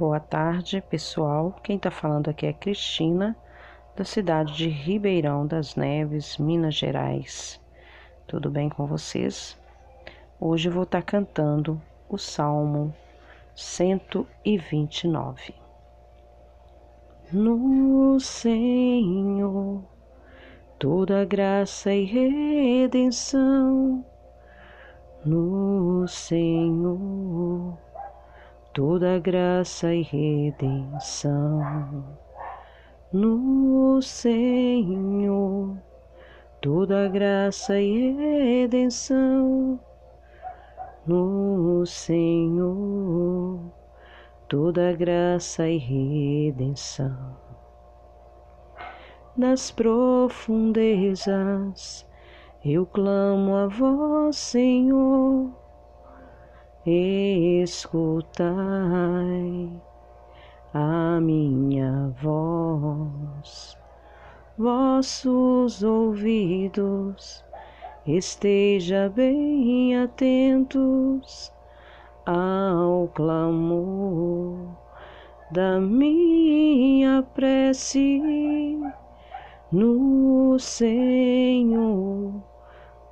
Boa tarde, pessoal. Quem está falando aqui é Cristina, da cidade de Ribeirão das Neves, Minas Gerais. Tudo bem com vocês? Hoje vou estar tá cantando o Salmo 129. No Senhor, toda graça e redenção. No Senhor toda graça e redenção no Senhor, toda graça e redenção no Senhor, toda graça e redenção. Nas profundezas eu clamo a vós, Senhor escutai a minha voz, vossos ouvidos esteja bem atentos ao clamor da minha prece no Senhor,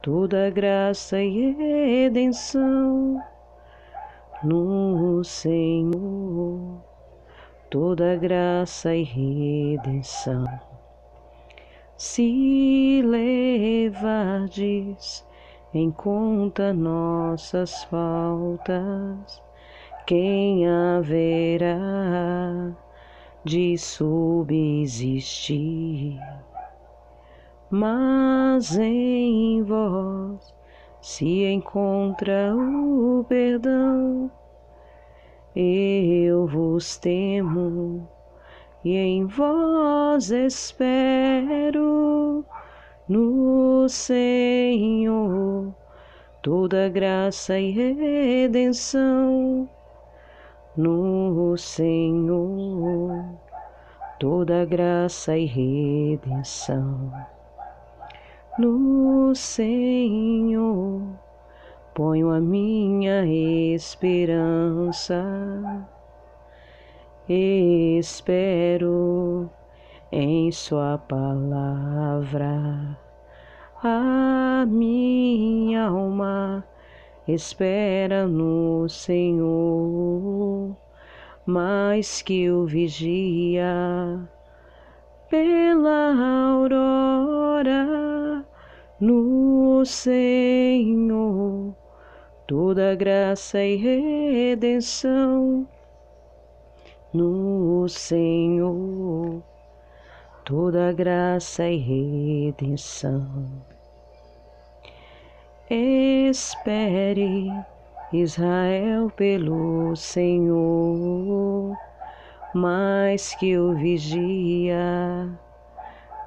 toda graça e redenção no Senhor toda graça e redenção. Se levardes em conta nossas faltas, quem haverá de subsistir? Mas em vós se encontra o perdão. Eu vos temo e em vós espero no Senhor toda graça e redenção. No Senhor toda graça e redenção no Senhor ponho a minha esperança. Espero em Sua palavra. A minha alma espera no Senhor, mais que o vigia pela aurora no Senhor toda graça e redenção. No Senhor toda graça e redenção. Espere, Israel, pelo Senhor, mais que o vigia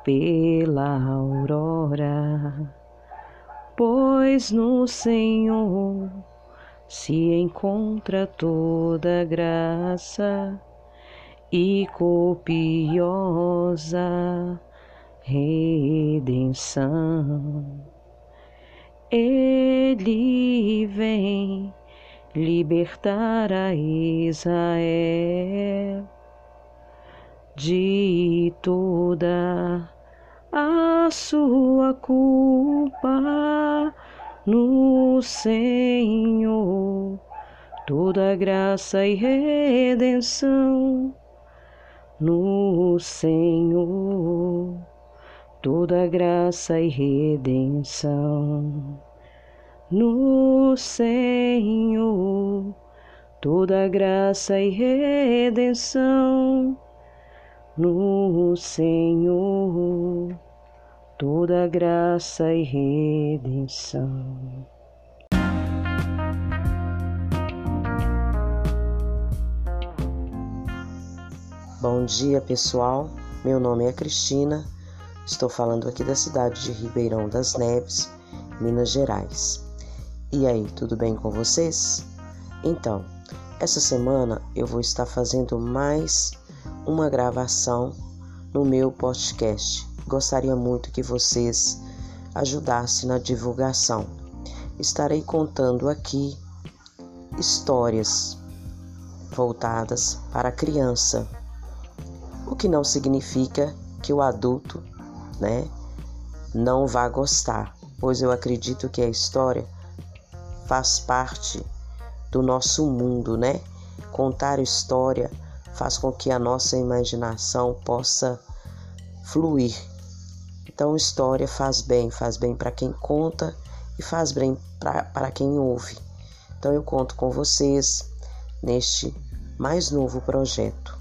pela aurora, pois no Senhor se encontra toda graça e copiosa redenção. Ele vem libertar a Israel de toda a sua culpa no Senhor, toda graça e redenção no Senhor, toda graça e redenção no Senhor, toda graça e redenção no Senhor toda graça e redenção. Bom dia, pessoal. Meu nome é Cristina. Estou falando aqui da cidade de Ribeirão das Neves, Minas Gerais. E aí, tudo bem com vocês? Então, essa semana eu vou estar fazendo mais uma gravação no meu podcast. Gostaria muito que vocês ajudassem na divulgação. Estarei contando aqui histórias voltadas para a criança, o que não significa que o adulto, né, não vá gostar, pois eu acredito que a história faz parte do nosso mundo, né? Contar história faz com que a nossa imaginação possa fluir. Então, história faz bem, faz bem para quem conta e faz bem para quem ouve. Então, eu conto com vocês neste mais novo projeto.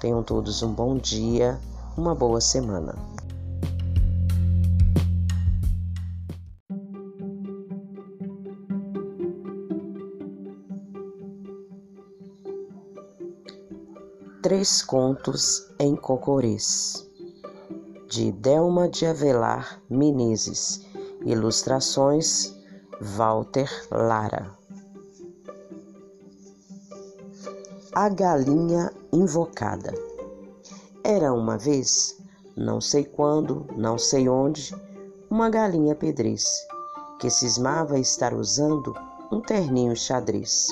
Tenham todos um bom dia, uma boa semana. Três Contos em Cocorês, de Delma de Avelar Menezes, ilustrações Walter Lara. A Galinha Invocada Era uma vez, não sei quando, não sei onde, uma galinha pedrez que cismava estar usando um terninho xadrez.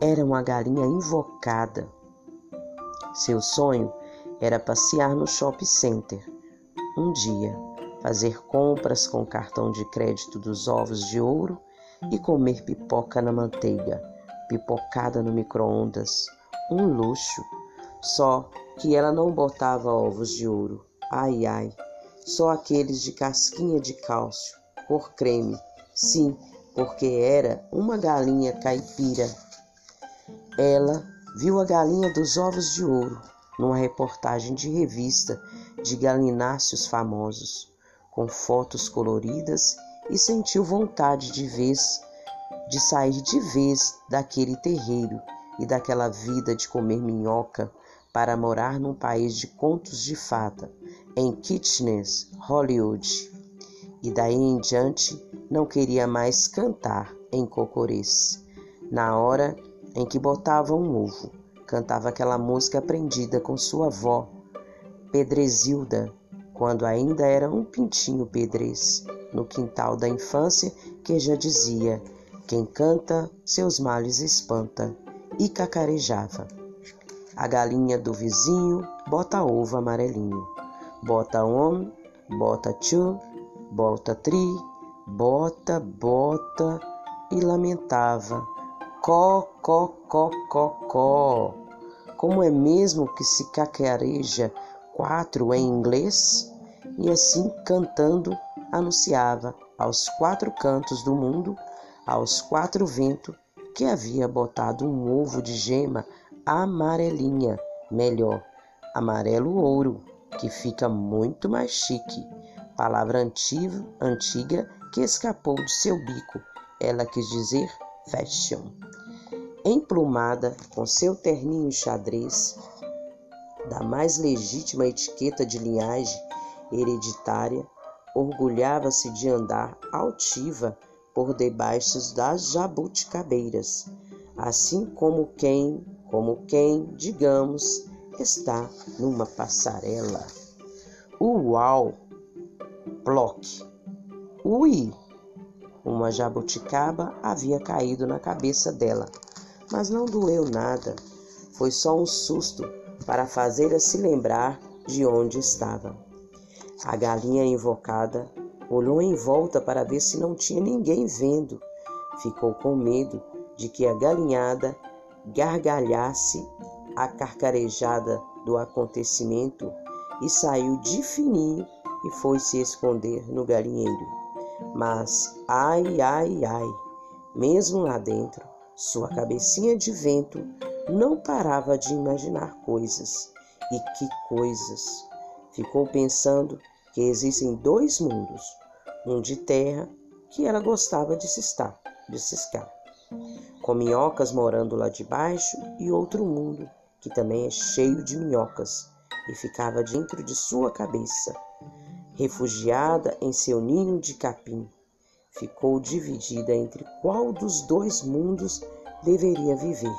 Era uma galinha invocada seu sonho era passear no shopping center um dia, fazer compras com cartão de crédito dos ovos de ouro e comer pipoca na manteiga, pipocada no micro-ondas. Um luxo. Só que ela não botava ovos de ouro. Ai, ai. Só aqueles de casquinha de cálcio, cor creme. Sim, porque era uma galinha caipira. Ela viu a galinha dos ovos de ouro numa reportagem de revista de galináceos famosos, com fotos coloridas e sentiu vontade de vez de sair de vez daquele terreiro e daquela vida de comer minhoca para morar num país de contos de fada, em Kitchener, Hollywood. E daí em diante não queria mais cantar em cocorês. Na hora em que botava um ovo. Cantava aquela música aprendida com sua avó, Pedrezilda, quando ainda era um pintinho pedrez, no quintal da infância, que já dizia: Quem canta, seus males espanta, e cacarejava. A galinha do vizinho bota ovo amarelinho, bota um, bota tchu, bota tri, bota, bota, e lamentava Có, có, có, có, có. Como é mesmo que se cacareja quatro em inglês? E assim cantando anunciava aos quatro cantos do mundo, aos quatro ventos, que havia botado um ovo de gema amarelinha, melhor, amarelo ouro, que fica muito mais chique. Palavra antiga, antiga que escapou de seu bico. Ela quis dizer fashion emplumada com seu terninho xadrez, da mais legítima etiqueta de linhagem hereditária, orgulhava-se de andar altiva por debaixo das jabuticabeiras, assim como quem, como quem, digamos, está numa passarela. Uau! Ploc! Ui! Uma jabuticaba havia caído na cabeça dela mas não doeu nada. Foi só um susto para fazê-la se lembrar de onde estava. A galinha invocada olhou em volta para ver se não tinha ninguém vendo. Ficou com medo de que a galinhada gargalhasse a carcarejada do acontecimento e saiu de fininho e foi se esconder no galinheiro. Mas, ai, ai, ai, mesmo lá dentro, sua cabecinha de vento não parava de imaginar coisas. E que coisas! Ficou pensando que existem dois mundos, um de terra que ela gostava de ciscar, de ciscar, com minhocas morando lá de baixo, e outro mundo que também é cheio de minhocas e ficava dentro de sua cabeça, refugiada em seu ninho de capim ficou dividida entre qual dos dois mundos deveria viver.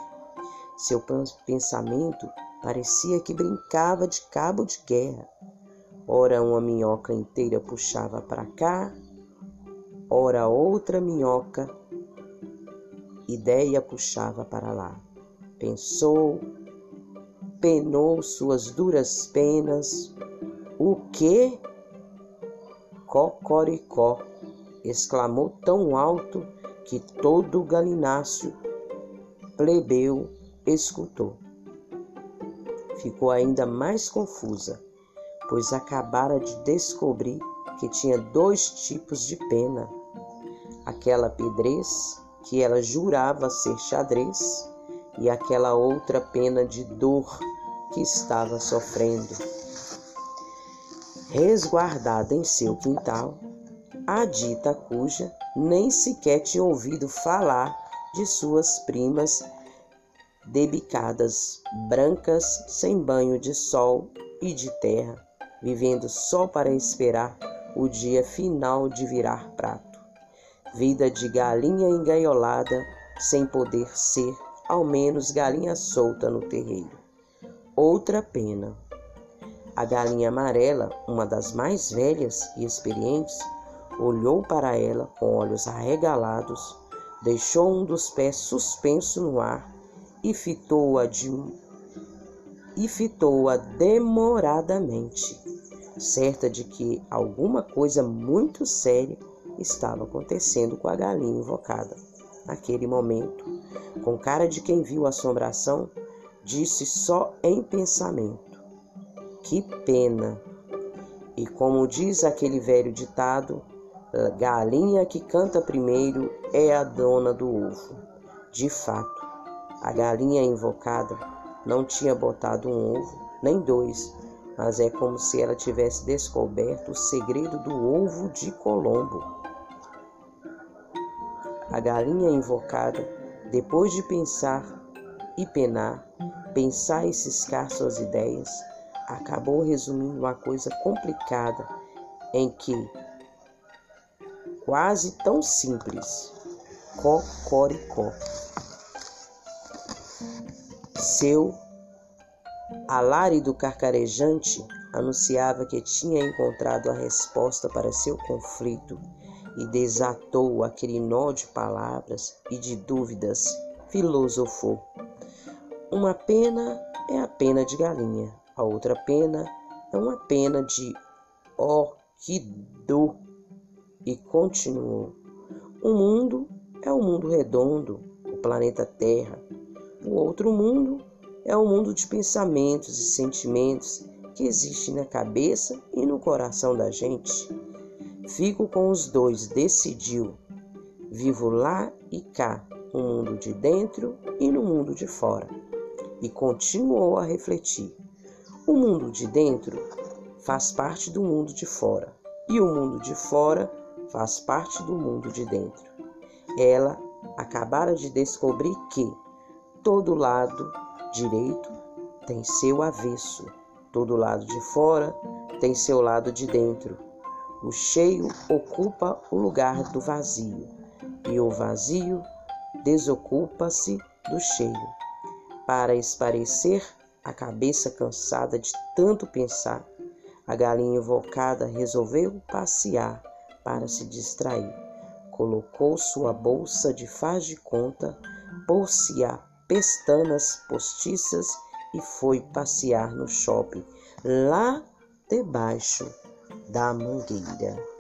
Seu pensamento parecia que brincava de cabo de guerra. Ora uma minhoca inteira puxava para cá, ora outra minhoca ideia puxava para lá. Pensou, penou suas duras penas. O que? Cocoricó! Exclamou tão alto que todo o galináceo plebeu escutou. Ficou ainda mais confusa, pois acabara de descobrir que tinha dois tipos de pena: aquela pedrez que ela jurava ser xadrez e aquela outra pena de dor que estava sofrendo. Resguardada em seu quintal, a dita cuja nem sequer tinha ouvido falar de suas primas debicadas, brancas, sem banho de sol e de terra, vivendo só para esperar o dia final de virar prato. Vida de galinha engaiolada, sem poder ser, ao menos, galinha solta no terreiro. Outra pena. A galinha amarela, uma das mais velhas e experientes, olhou para ela com olhos arregalados, deixou um dos pés suspenso no ar e fitou-a de e fitou-a demoradamente, certa de que alguma coisa muito séria estava acontecendo com a galinha invocada. Naquele momento, com cara de quem viu a assombração, disse só em pensamento: Que pena! E como diz aquele velho ditado, galinha que canta primeiro é a dona do ovo. De fato, a galinha invocada não tinha botado um ovo, nem dois, mas é como se ela tivesse descoberto o segredo do ovo de Colombo. A galinha invocada, depois de pensar e penar, pensar e ciscar suas ideias, acabou resumindo uma coisa complicada em que quase tão simples. Cocoricó. Seu alarido carcarejante anunciava que tinha encontrado a resposta para seu conflito e desatou aquele nó de palavras e de dúvidas, filosofou. Uma pena é a pena de galinha, a outra pena é uma pena de orquidô e continuou: Um mundo é o mundo redondo, o planeta Terra. O outro mundo é o mundo de pensamentos e sentimentos que existe na cabeça e no coração da gente. Fico com os dois, decidiu. Vivo lá e cá, no mundo de dentro e no mundo de fora. E continuou a refletir. O mundo de dentro faz parte do mundo de fora, e o mundo de fora faz parte do mundo de dentro. Ela acabara de descobrir que todo lado direito tem seu avesso, todo lado de fora tem seu lado de dentro. O cheio ocupa o lugar do vazio, e o vazio desocupa-se do cheio. Para esparecer a cabeça cansada de tanto pensar, a galinha invocada resolveu passear para se distrair. Colocou sua bolsa de faz de conta, pôs-se a pestanas postiças e foi passear no shopping, lá debaixo da mangueira.